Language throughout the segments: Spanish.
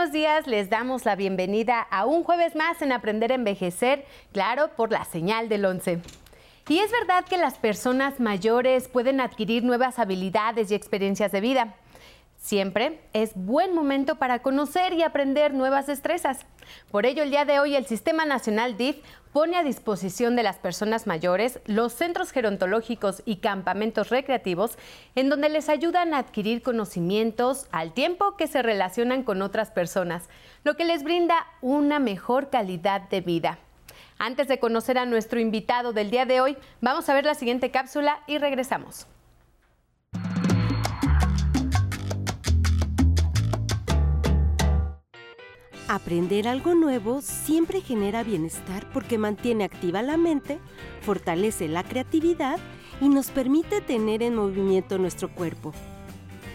buenos días, les damos la bienvenida a un jueves más en Aprender a Envejecer, claro, por la señal del 11. Y es verdad que las personas mayores pueden adquirir nuevas habilidades y experiencias de vida. Siempre es buen momento para conocer y aprender nuevas destrezas. Por ello, el día de hoy el Sistema Nacional DIF pone a disposición de las personas mayores los centros gerontológicos y campamentos recreativos en donde les ayudan a adquirir conocimientos al tiempo que se relacionan con otras personas, lo que les brinda una mejor calidad de vida. Antes de conocer a nuestro invitado del día de hoy, vamos a ver la siguiente cápsula y regresamos. Aprender algo nuevo siempre genera bienestar porque mantiene activa la mente, fortalece la creatividad y nos permite tener en movimiento nuestro cuerpo.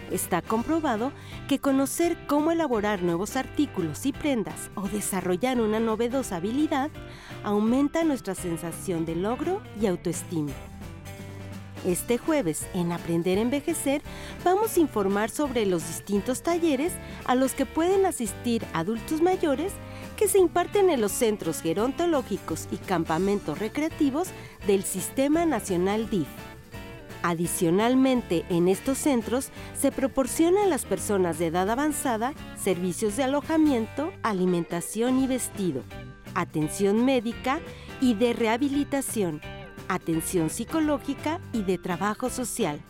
Está comprobado que conocer cómo elaborar nuevos artículos y prendas o desarrollar una novedosa habilidad aumenta nuestra sensación de logro y autoestima. Este jueves, en Aprender a Envejecer, vamos a informar sobre los distintos talleres a los que pueden asistir adultos mayores que se imparten en los centros gerontológicos y campamentos recreativos del Sistema Nacional DIF. Adicionalmente, en estos centros se proporciona a las personas de edad avanzada servicios de alojamiento, alimentación y vestido, atención médica y de rehabilitación atención psicológica y de trabajo social.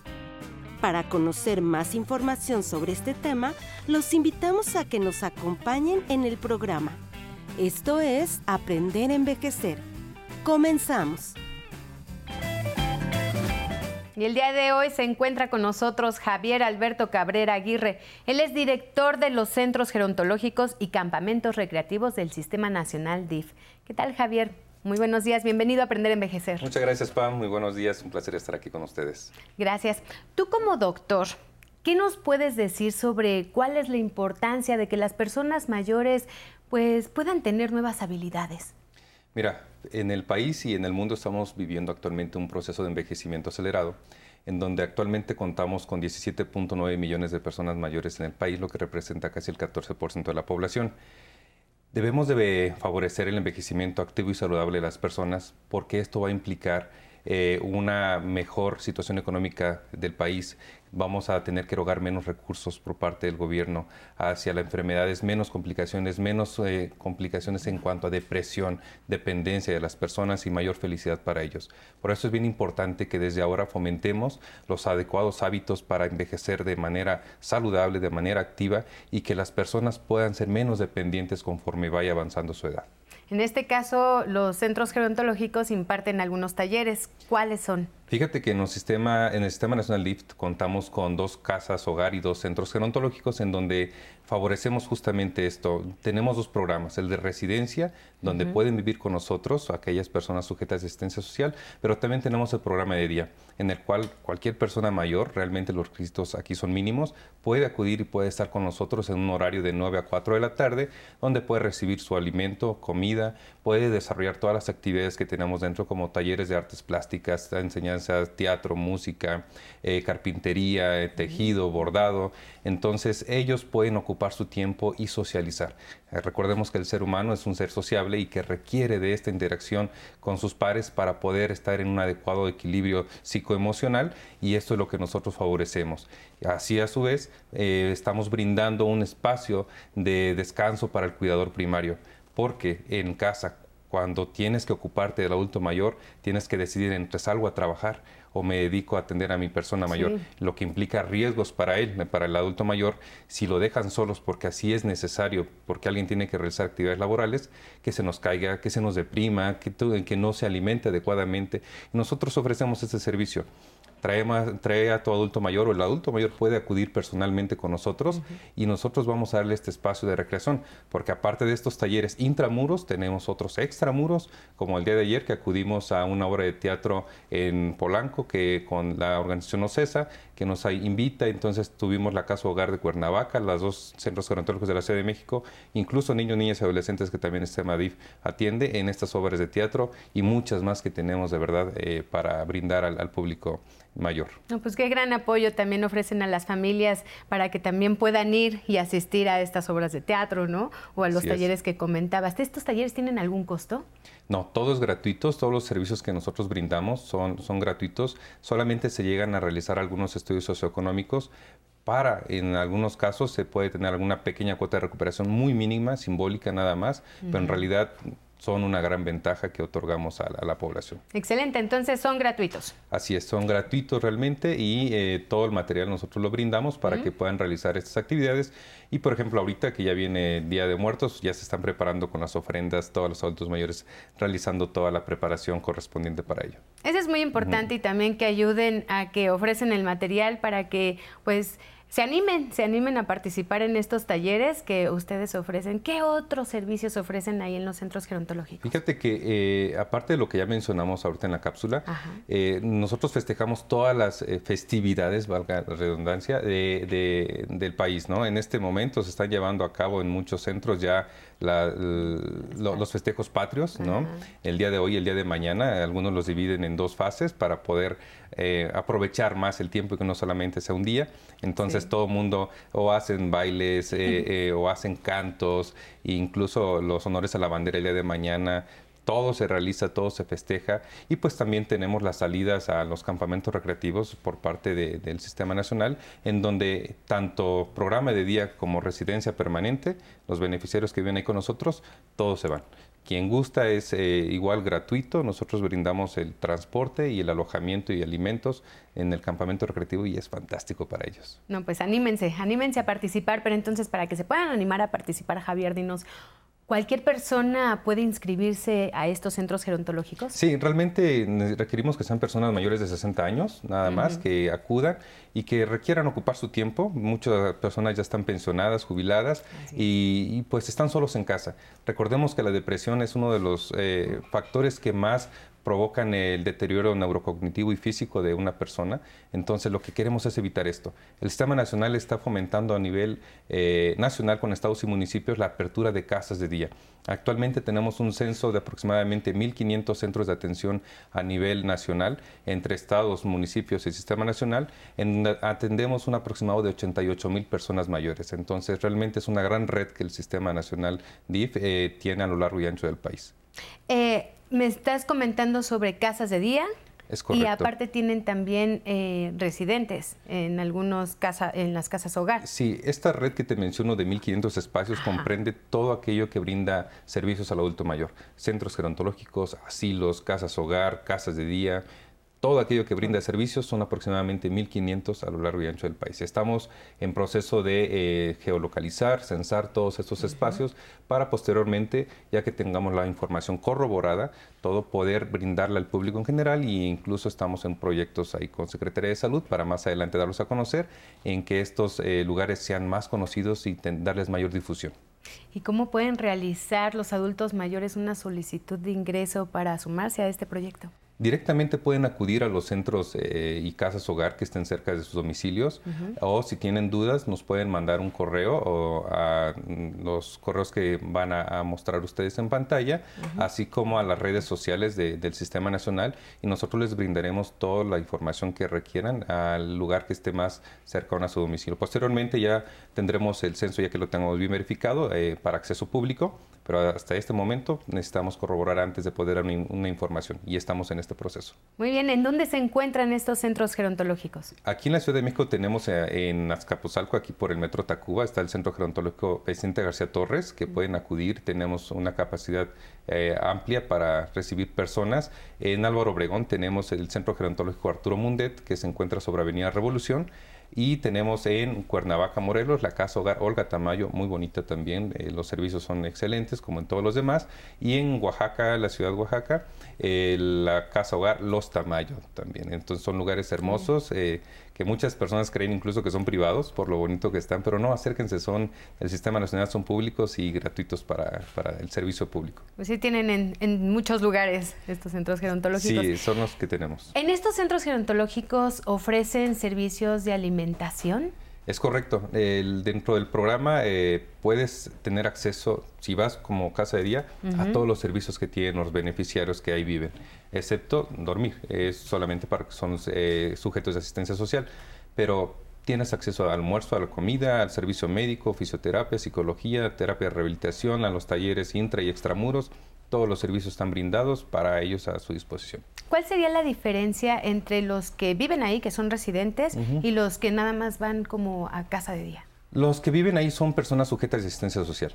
Para conocer más información sobre este tema, los invitamos a que nos acompañen en el programa. Esto es Aprender a Envejecer. Comenzamos. Y el día de hoy se encuentra con nosotros Javier Alberto Cabrera Aguirre. Él es director de los Centros Gerontológicos y Campamentos Recreativos del Sistema Nacional DIF. ¿Qué tal, Javier? Muy buenos días, bienvenido a Aprender a Envejecer. Muchas gracias, Pam. Muy buenos días, un placer estar aquí con ustedes. Gracias. Tú como doctor, ¿qué nos puedes decir sobre cuál es la importancia de que las personas mayores pues puedan tener nuevas habilidades? Mira, en el país y en el mundo estamos viviendo actualmente un proceso de envejecimiento acelerado en donde actualmente contamos con 17.9 millones de personas mayores en el país, lo que representa casi el 14% de la población. Debemos de favorecer el envejecimiento activo y saludable de las personas porque esto va a implicar eh, una mejor situación económica del país, vamos a tener que erogar menos recursos por parte del gobierno hacia las enfermedades, menos complicaciones, menos eh, complicaciones en cuanto a depresión, dependencia de las personas y mayor felicidad para ellos. Por eso es bien importante que desde ahora fomentemos los adecuados hábitos para envejecer de manera saludable, de manera activa y que las personas puedan ser menos dependientes conforme vaya avanzando su edad. En este caso, los centros gerontológicos imparten algunos talleres. ¿Cuáles son? Fíjate que en el sistema, en el sistema nacional LIFT contamos con dos casas hogar y dos centros gerontológicos en donde favorecemos justamente esto. Tenemos dos programas, el de residencia, donde pueden vivir con nosotros aquellas personas sujetas a asistencia social, pero también tenemos el programa de día, en el cual cualquier persona mayor, realmente los requisitos aquí son mínimos, puede acudir y puede estar con nosotros en un horario de 9 a 4 de la tarde, donde puede recibir su alimento, comida, puede desarrollar todas las actividades que tenemos dentro, como talleres de artes plásticas, enseñanza, teatro, música, eh, carpintería, eh, tejido, bordado. Entonces ellos pueden ocupar su tiempo y socializar. Eh, recordemos que el ser humano es un ser sociable y que requiere de esta interacción con sus pares para poder estar en un adecuado equilibrio psicoemocional y esto es lo que nosotros favorecemos. Así a su vez eh, estamos brindando un espacio de descanso para el cuidador primario porque en casa cuando tienes que ocuparte del adulto mayor, tienes que decidir entre salgo a trabajar o me dedico a atender a mi persona mayor, lo que implica riesgos para él, para el adulto mayor, si lo dejan solos porque así es necesario, porque alguien tiene que realizar actividades laborales, que se nos caiga, que se nos deprima, que, que no se alimente adecuadamente. Nosotros ofrecemos ese servicio trae, a tu adulto mayor o el adulto mayor puede acudir personalmente con nosotros y nosotros vamos a darle este espacio de recreación, porque aparte de estos talleres intramuros, tenemos otros extramuros, como el día de ayer que acudimos a una obra de teatro en Polanco que con la organización OCESA que nos invita. Entonces tuvimos la Casa Hogar de Cuernavaca, los dos centros gerontológicos de la Ciudad de México, incluso niños, niñas y adolescentes que también este MADIF atiende en estas obras de teatro y muchas más que tenemos de verdad eh, para brindar al, público mayor. No, pues qué gran apoyo también ofrecen a las familias para que también puedan ir y asistir a estas obras de teatro, ¿no? O a los talleres que comentabas. ¿Estos talleres tienen algún costo? No, todo es gratuito, todos los servicios que nosotros brindamos son, son gratuitos, solamente se llegan a realizar algunos estudios socioeconómicos para, en algunos casos, se puede tener alguna pequeña cuota de recuperación muy mínima, simbólica nada más, pero en realidad son una gran ventaja que otorgamos a la, población. Excelente, entonces son gratuitos. Así es, son gratuitos realmente y eh, todo el material nosotros lo brindamos para que puedan realizar estas actividades. Y por ejemplo, ahorita que ya viene el Día de Muertos, ya se están preparando con las ofrendas, todos los adultos mayores realizando toda la preparación correspondiente para ello. Eso es muy importante y también que ayuden a que ofrecen el material para que pues se animen, se animen a participar en estos talleres que ustedes ofrecen. ¿Qué otros servicios ofrecen ahí en los centros gerontológicos? Fíjate que eh, aparte de lo que ya mencionamos ahorita en la cápsula, eh, nosotros festejamos todas las eh, festividades, valga la redundancia, del país. ¿no? En este momento se están llevando a cabo en muchos centros ya los festejos patrios, ¿no? El día de hoy y el día de mañana, algunos los dividen en dos fases para poder eh, aprovechar más el tiempo y que no solamente sea un día. Entonces todo el mundo o hacen bailes eh, eh, o hacen cantos, e incluso los honores a la bandera el día de mañana todo se realiza, todo se festeja y pues también tenemos las salidas a los campamentos recreativos por parte del Sistema Nacional, en donde tanto programa de día como residencia permanente, los beneficiarios que vienen ahí con nosotros, todos se van. Quien gusta es eh, igual gratuito, nosotros brindamos el transporte y el alojamiento y alimentos en el campamento recreativo y es fantástico para ellos. No, pues anímense, anímense a participar, pero entonces para que se puedan animar a participar, Javier, dinos ¿Cualquier persona puede inscribirse a estos centros gerontológicos? Sí, realmente requerimos que sean personas mayores de 60 años, nada más, que acudan y que requieran ocupar su tiempo. Muchas personas ya están pensionadas, jubiladas y, pues están solos en casa. Recordemos que la depresión es uno de los eh, factores que más provocan el deterioro neurocognitivo y físico de una persona. Entonces lo que queremos es evitar esto. El Sistema Nacional está fomentando a nivel eh, nacional con estados y municipios la apertura de casas de día. Actualmente tenemos un censo de aproximadamente 1.500 centros de atención a nivel nacional entre estados, municipios y sistema nacional, atendemos un aproximado de 88 mil personas mayores. Entonces realmente es una gran red que el Sistema Nacional DIF eh, tiene a lo largo y ancho del país. Eh, me estás comentando sobre casas de día. Es correcto. Y aparte tienen también eh, residentes en algunos casa, en las casas hogar. Sí, esta red que te menciono de 1.500 espacios comprende todo aquello que brinda servicios al adulto mayor. Centros gerontológicos, asilos, casas hogar, casas de día, todo aquello que brinda servicios son aproximadamente 1.500 a lo largo y ancho del país. Estamos en proceso de eh, geolocalizar, censar todos estos espacios para posteriormente, ya que tengamos la información corroborada, todo poder brindarla al público en general e incluso estamos en proyectos ahí con Secretaría de Salud para más adelante darlos a conocer, en que estos eh, lugares sean más conocidos y darles mayor difusión. ¿Y cómo pueden realizar los adultos mayores una solicitud de ingreso para sumarse a este proyecto? Directamente pueden acudir a los centros eh, y casas hogar que estén cerca de sus domicilios o si tienen dudas nos pueden mandar un correo o a los correos que van a, mostrar ustedes en pantalla, así como a las redes sociales del Sistema Nacional y nosotros les brindaremos toda la información que requieran al lugar que esté más cercano a su domicilio. Posteriormente ya tendremos el censo ya que lo tenemos bien verificado eh, para acceso público pero hasta este momento necesitamos corroborar antes de poder dar una, información y estamos en este proceso. Muy bien, ¿en dónde se encuentran estos centros gerontológicos? Aquí en la Ciudad de México tenemos eh, en Azcapotzalco, aquí por el Metro Tacuba, está el Centro Gerontológico Vicente García Torres, que pueden acudir, tenemos una capacidad eh, amplia para recibir personas. En Álvaro Obregón tenemos el Centro Gerontológico Arturo Mundet, que se encuentra sobre Avenida Revolución. Y tenemos en Cuernavaca, Morelos, la Casa Hogar Olga Tamayo, muy bonita también. Eh, los servicios son excelentes, como en todos los demás. Y en Oaxaca, la ciudad de Oaxaca, eh, la Casa Hogar Los Tamayo también. Entonces son lugares hermosos eh, que muchas personas creen incluso que son privados por lo bonito que están, pero no, acérquense, son el Sistema Nacional, son públicos y gratuitos para, para el servicio público. Pues sí, tienen en, en, muchos lugares estos centros gerontológicos. Sí, son los que tenemos. ¿En estos centros gerontológicos ofrecen servicios de alimentación? Es correcto. El, dentro del programa eh, puedes tener acceso, si vas como casa de día, a todos los servicios que tienen los beneficiarios que ahí viven, excepto dormir. Es solamente para que son eh, sujetos de asistencia social. Pero tienes acceso al almuerzo, a la comida, al servicio médico, fisioterapia, psicología, terapia de rehabilitación, a los talleres intra y extramuros todos los servicios están brindados para ellos a su disposición. ¿Cuál sería la diferencia entre los que viven ahí, que son residentes, y los que nada más van como a casa de día? Los que viven ahí son personas sujetas de asistencia social.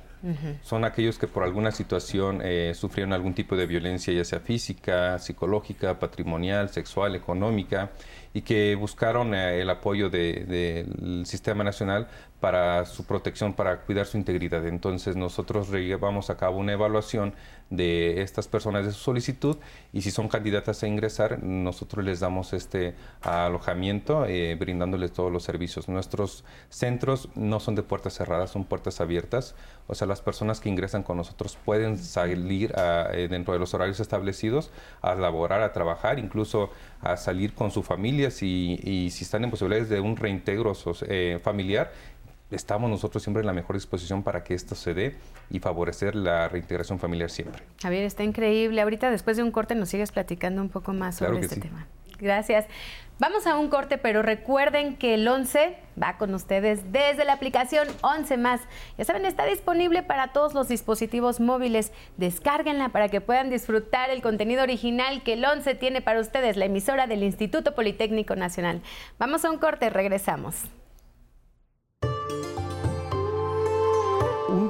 Son aquellos que por alguna situación eh, sufrieron algún tipo de violencia, ya sea física, psicológica, patrimonial, sexual, económica, y que buscaron eh, el apoyo del sistema nacional para su protección, para cuidar su integridad. Entonces nosotros llevamos a cabo una evaluación de estas personas de su solicitud y si son candidatas a ingresar, nosotros les damos este alojamiento eh, brindándoles todos los servicios. Nuestros centros no son de puertas cerradas, son puertas abiertas. O sea, las personas que ingresan con nosotros pueden salir eh, dentro de los horarios establecidos a laborar, a trabajar, incluso a salir con su familia si, y si están en posibilidades de un reintegro eh, familiar estamos nosotros siempre en la mejor disposición para que esto se dé y favorecer la reintegración familiar siempre. Javier, está increíble. Ahorita después de un corte nos sigues platicando un poco más sobre este tema. Gracias. Vamos a un corte, pero recuerden que el 11 va con ustedes desde la aplicación 11 más. Ya saben, está disponible para todos los dispositivos móviles. Descárguenla para que puedan disfrutar el contenido original que el 11 tiene para ustedes, la emisora del Instituto Politécnico Nacional. Vamos a un corte, regresamos.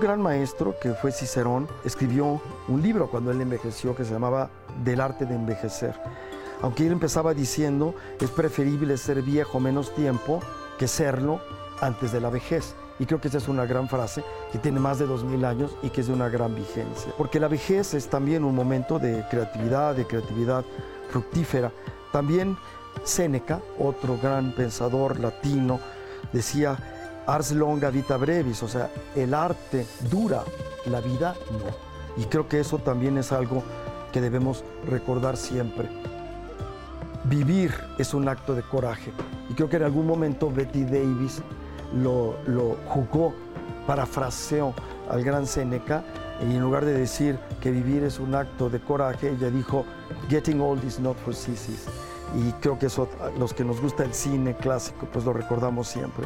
Gran maestro que fue Cicerón escribió un libro cuando él envejeció que se llamaba Del arte de envejecer. Aunque él empezaba diciendo, es preferible ser viejo menos tiempo que serlo antes de la vejez. Y creo que esa es una gran frase que tiene más de dos mil años y que es de una gran vigencia. Porque la vejez es también un momento de creatividad, de creatividad fructífera. También Séneca, otro gran pensador latino, decía, ars longa vita brevis, o sea, el arte dura, la vida no. Y creo que eso también es algo que debemos recordar siempre. Vivir es un acto de coraje. Y creo que en algún momento Betty Davis lo, lo jugó, parafraseó al gran Seneca, y en lugar de decir que vivir es un acto de coraje, ella dijo, Getting old is not for sissies. Y creo que eso, los que nos gusta el cine clásico, pues lo recordamos siempre.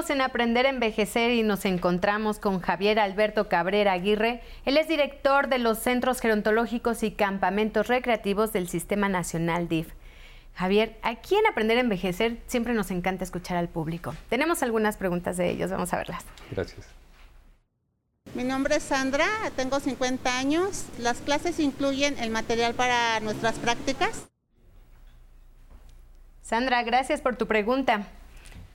Seguimos en Aprender a Envejecer y nos encontramos con Javier Alberto Cabrera Aguirre. Él es director de los Centros Gerontológicos y Campamentos Recreativos del Sistema Nacional DIF. Javier, aquí en Aprender a Envejecer siempre nos encanta escuchar al público. Tenemos algunas preguntas de ellos, vamos a verlas. Gracias. Mi nombre es Sandra, tengo 50 años. Las clases incluyen el material para nuestras prácticas. Sandra, gracias por tu pregunta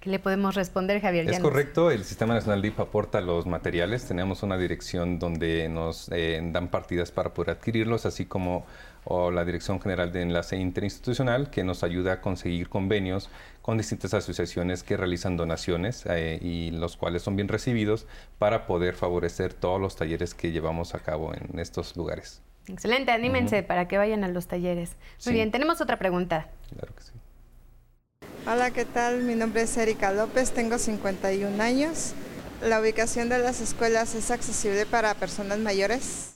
le podemos responder, Javier? Es correcto, el Sistema Nacional DIF aporta los materiales. Tenemos una dirección donde nos eh, dan partidas para poder adquirirlos, así como la Dirección General de Enlace Interinstitucional, que nos ayuda a conseguir convenios con distintas asociaciones que realizan donaciones eh, y los cuales son bien recibidos para poder favorecer todos los talleres que llevamos a cabo en estos lugares. Excelente, anímense para que vayan a los talleres. Muy bien, tenemos otra pregunta. Claro que sí. Hola, ¿qué tal? Mi nombre es Erika López, tengo 51 años. ¿La ubicación de las escuelas es accesible para personas mayores?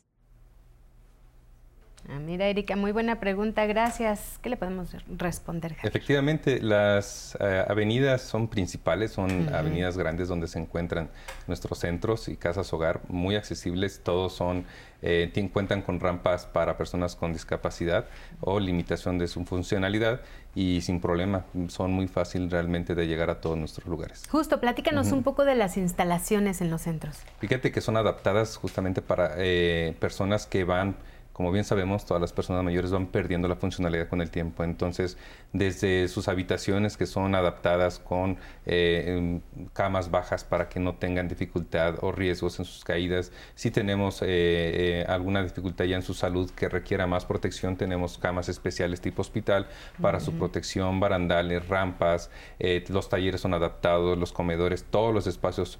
Ah, mira, Erika, muy buena pregunta, gracias. ¿Qué le podemos responder? Efectivamente, las eh, avenidas son principales, son avenidas grandes donde se encuentran nuestros centros y casas hogar muy accesibles. Todos son eh, cuentan con rampas para personas con discapacidad o limitación de su funcionalidad y sin problema, son muy fácil realmente de llegar a todos nuestros lugares. Justo, platícanos un poco de las instalaciones en los centros. Fíjate que son adaptadas justamente para eh, personas que van como bien sabemos, todas las personas mayores van perdiendo la funcionalidad con el tiempo. Entonces, desde sus habitaciones que son adaptadas con eh, camas bajas para que no tengan dificultad o riesgos en sus caídas, si tenemos eh, eh, alguna dificultad ya en su salud que requiera más protección, tenemos camas especiales tipo hospital para su protección, barandales, rampas, los talleres son adaptados, los comedores, todos los espacios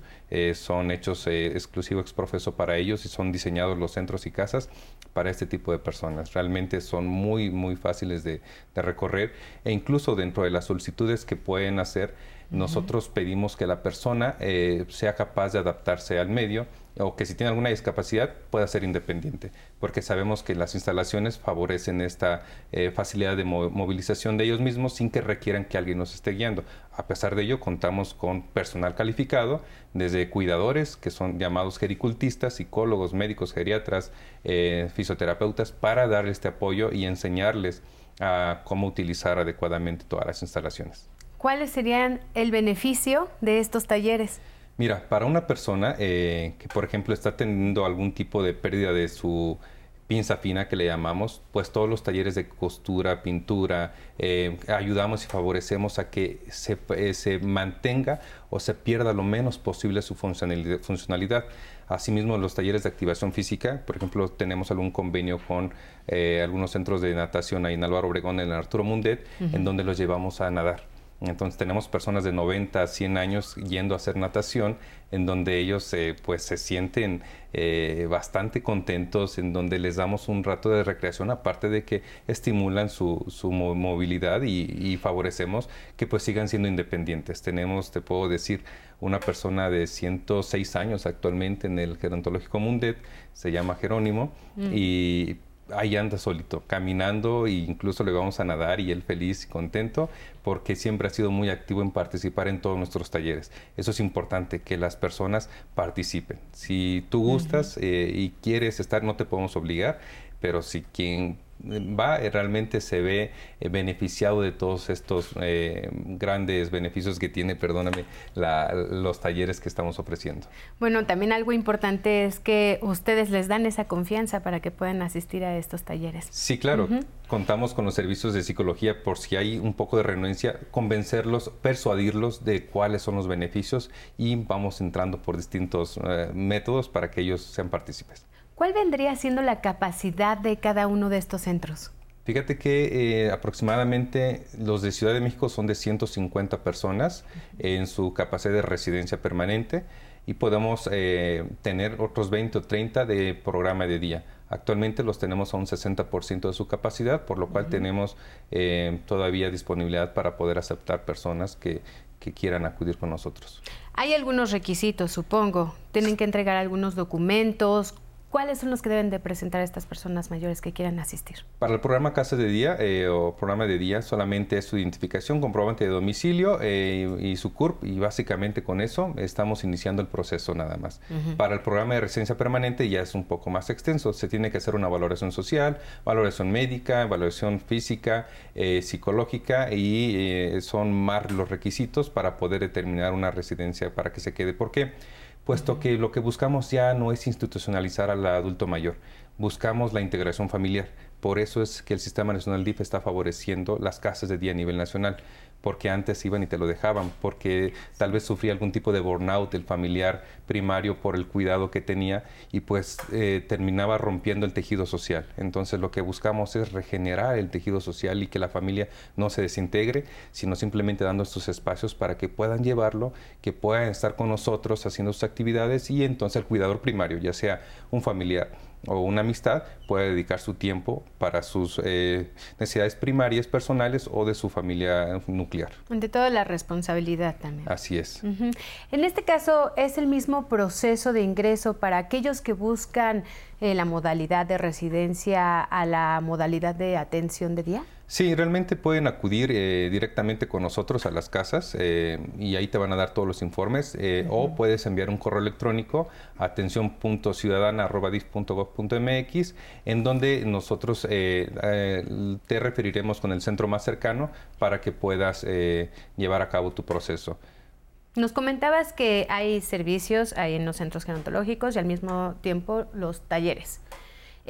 son hechos exclusivos ex profeso para ellos y son diseñados los centros y casas para este tipo de personas. Realmente son muy, muy fáciles de, recorrer e incluso dentro de las solicitudes que pueden hacer, nosotros pedimos que la persona eh, sea capaz de adaptarse al medio o que si tiene alguna discapacidad pueda ser independiente, porque sabemos que las instalaciones favorecen esta eh, facilidad de movilización de ellos mismos sin que requieran que alguien nos esté guiando. A pesar de ello, contamos con personal calificado, desde cuidadores, que son llamados gericultistas, psicólogos, médicos, geriatras, eh, fisioterapeutas, para darles este apoyo y enseñarles a cómo utilizar adecuadamente todas las instalaciones. ¿Cuáles serían el beneficio de estos talleres? Mira, para una persona eh, que, por ejemplo, está teniendo algún tipo de pérdida de su pinza fina que le llamamos, pues todos los talleres de costura, pintura, eh, ayudamos y favorecemos a que se, eh, se, mantenga o se pierda lo menos posible su funcionalidad. Asimismo, los talleres de activación física, por ejemplo, tenemos algún convenio con algunos centros de natación ahí en Álvaro Obregón, en Arturo Mundet, en donde los llevamos a nadar. Entonces tenemos personas de 90 a 100 años yendo a hacer natación, en donde ellos eh, pues se sienten eh, bastante contentos, en donde les damos un rato de recreación, aparte de que estimulan su, movilidad y, favorecemos que pues sigan siendo independientes. Tenemos, te puedo decir, una persona de 106 años actualmente en el gerontológico Mundet, se llama Jerónimo, mm. y ahí anda solito, caminando e incluso le vamos a nadar y él feliz y contento porque siempre ha sido muy activo en participar en todos nuestros talleres. Eso es importante, que las personas participen. Si tú gustas eh, y quieres estar, no te podemos obligar, pero si quien va, eh, realmente se ve eh, beneficiado de todos estos eh, grandes beneficios que tiene, perdóname, los talleres que estamos ofreciendo. Bueno, también algo importante es que ustedes les dan esa confianza para que puedan asistir a estos talleres. Sí, claro. Contamos con los servicios de psicología por si hay un poco de renuencia, convencerlos, persuadirlos de cuáles son los beneficios y vamos entrando por distintos métodos para que ellos sean partícipes. ¿Cuál vendría siendo la capacidad de cada uno de estos centros? Fíjate que eh, aproximadamente los de Ciudad de México son de 150 personas en su capacidad de residencia permanente y podemos eh, tener otros 20 o 30 de programa de día. Actualmente los tenemos a un 60% de su capacidad, por lo cual tenemos eh, todavía disponibilidad para poder aceptar personas que, que quieran acudir con nosotros. Hay algunos requisitos, supongo. Tienen que entregar algunos documentos. ¿Cuáles son los que deben de presentar estas personas mayores que quieran asistir? Para el programa Casa de Día eh, o programa de día solamente es su identificación, comprobante de domicilio eh, y su CURP y básicamente con eso estamos iniciando el proceso nada más. Para el programa de residencia permanente ya es un poco más extenso, se tiene que hacer una valoración social, valoración médica, valoración física, eh, psicológica y son más los requisitos para poder determinar una residencia para que se quede. ¿Por qué? Puesto que lo que buscamos ya no es institucionalizar al adulto mayor, buscamos la integración familiar. Por eso es que el Sistema Nacional DIF está favoreciendo las casas de día a nivel nacional porque antes iban y te lo dejaban, porque tal vez sufría algún tipo de burnout el familiar primario por el cuidado que tenía y pues eh, terminaba rompiendo el tejido social. Entonces lo que buscamos es regenerar el tejido social y que la familia no se desintegre, sino simplemente dando estos espacios para que puedan llevarlo, que puedan estar con nosotros haciendo sus actividades y entonces el cuidador primario, ya sea un familiar, o una amistad puede dedicar su tiempo para sus eh, necesidades primarias personales o de su familia nuclear. De toda la responsabilidad también. Así es. En este caso, ¿es el mismo proceso de ingreso para aquellos que buscan eh, la modalidad de residencia a la modalidad de atención de día? Sí, realmente pueden acudir eh, directamente con nosotros a las casas eh, y ahí te van a dar todos los informes eh, o puedes enviar un correo electrónico a atención.ciudadana.gov.mx en donde nosotros te referiremos con el centro más cercano para que puedas llevar a cabo tu proceso. Nos comentabas que hay servicios ahí en los centros gerontológicos y al mismo tiempo los talleres.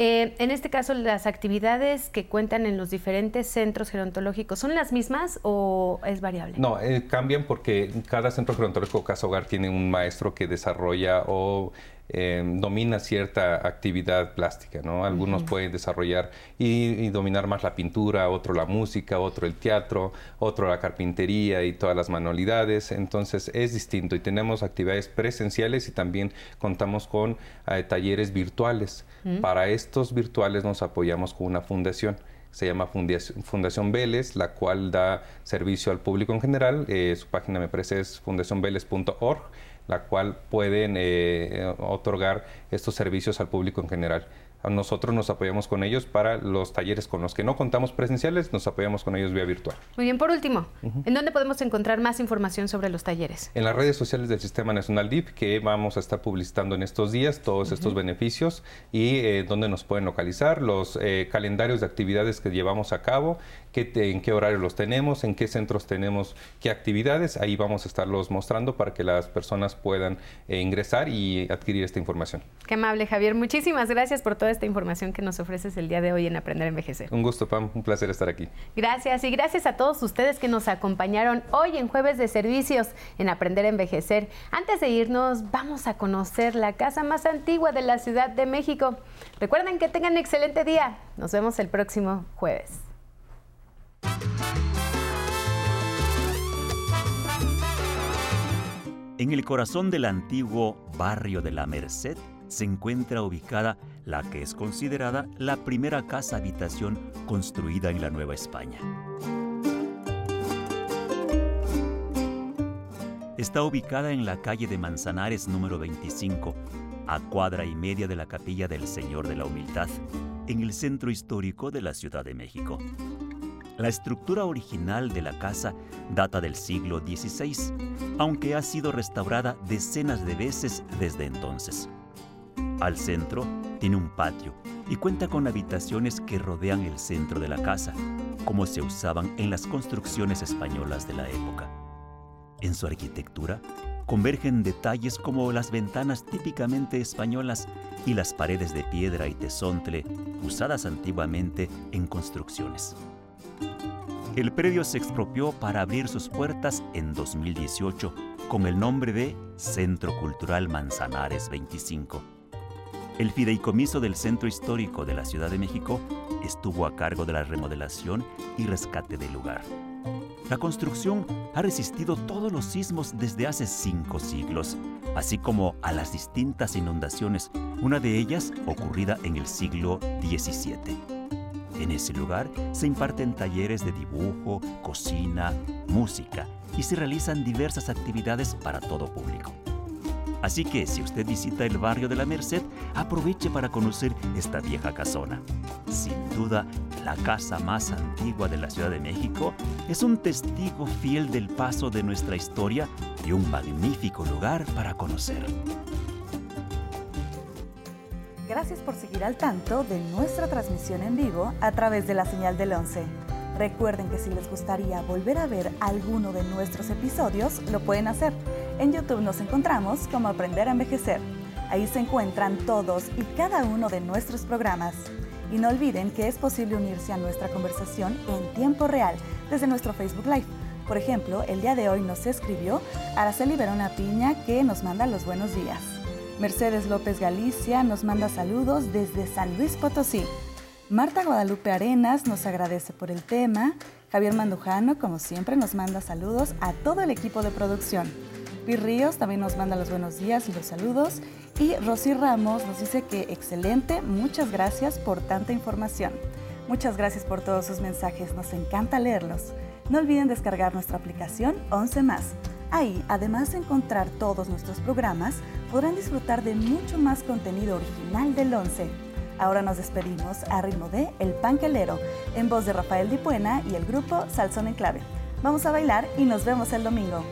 Eh, en este caso, las actividades que cuentan en los diferentes centros gerontológicos, ¿son las mismas o es variable? No, eh, cambian porque cada centro gerontológico, casa hogar, tiene un maestro que desarrolla o Em, domina cierta actividad plástica, ¿no? Algunos pueden desarrollar y, dominar más la pintura, otro la música, otro el teatro, otro la carpintería y todas las manualidades. Entonces es distinto y tenemos actividades presenciales y también contamos con eh, talleres virtuales. Para estos virtuales nos apoyamos con una fundación se llama Fundación, Vélez, la cual da servicio al público en general. Eh, su página me parece es fundacionveles.org la cual pueden eh, otorgar estos servicios al público en general. Nosotros nos apoyamos con ellos para los talleres con los que no contamos presenciales, nos apoyamos con ellos vía virtual. Muy bien, por último, ¿en dónde podemos encontrar más información sobre los talleres? En las redes sociales del Sistema Nacional DIP, que vamos a estar publicitando en estos días todos estos beneficios y eh, dónde nos pueden localizar, los eh, calendarios de actividades que llevamos a cabo, qué en qué horario los tenemos, en qué centros tenemos qué actividades, ahí vamos a estarlos mostrando para que las personas puedan eh, ingresar y adquirir esta información. Qué amable, Javier. Muchísimas gracias por todo esta información que nos ofreces el día de hoy en Aprender a Envejecer. Un gusto, Pam, un placer estar aquí. Gracias y gracias a todos ustedes que nos acompañaron hoy en Jueves de Servicios en Aprender a Envejecer. Antes de irnos, vamos a conocer la casa más antigua de la Ciudad de México. Recuerden que tengan un excelente día. Nos vemos el próximo jueves. En el corazón del antiguo barrio de la Merced se encuentra ubicada la que es considerada la primera casa habitación construida en la Nueva España. Está ubicada en la calle de Manzanares número 25, a cuadra y media de la capilla del Señor de la Humildad, en el centro histórico de la Ciudad de México. La estructura original de la casa data del siglo XVI, aunque ha sido restaurada decenas de veces desde entonces. Al centro tiene un patio y cuenta con habitaciones que rodean el centro de la casa, como se usaban en las construcciones españolas de la época. En su arquitectura convergen detalles como las ventanas típicamente españolas y las paredes de piedra y tesontle usadas antiguamente en construcciones. El predio se expropió para abrir sus puertas en 2018 con el nombre de Centro Cultural Manzanares 25 el fideicomiso del Centro Histórico de la Ciudad de México estuvo a cargo de la remodelación y rescate del lugar. La construcción ha resistido todos los sismos desde hace cinco siglos, así como a las distintas inundaciones, una de ellas ocurrida en el siglo XVII. En ese lugar se imparten talleres de dibujo, cocina, música y se realizan diversas actividades para todo público. Así que si usted visita el barrio de la Merced, aproveche para conocer esta vieja casona. Sin duda, la casa más antigua de la Ciudad de México es un testigo fiel del paso de nuestra historia y un magnífico lugar para conocer. Gracias por seguir al tanto de nuestra transmisión en vivo a través de la señal del 11. Recuerden que si les gustaría volver a ver alguno de nuestros episodios, lo pueden hacer en YouTube nos encontramos como Aprender a Envejecer. Ahí se encuentran todos y cada uno de nuestros programas. Y no olviden que es posible unirse a nuestra conversación en tiempo real desde nuestro Facebook Live. Por ejemplo, el día de hoy nos escribió Araceli Verona Piña que nos manda los buenos días. Mercedes López Galicia nos manda saludos desde San Luis Potosí. Marta Guadalupe Arenas nos agradece por el tema. Javier Mandujano, como siempre, nos manda saludos a todo el equipo de producción. Ríos también nos manda los buenos días y los saludos. Y Rosy Ramos nos dice que excelente, muchas gracias por tanta información. Muchas gracias por todos sus mensajes, nos encanta leerlos. No olviden descargar nuestra aplicación 11 más. Ahí, además de encontrar todos nuestros programas, podrán disfrutar de mucho más contenido original del 11. Ahora nos despedimos a ritmo de El Panquelero, en voz de Rafael Dipuena y el grupo Salsón en Clave. Vamos a bailar y nos vemos el domingo.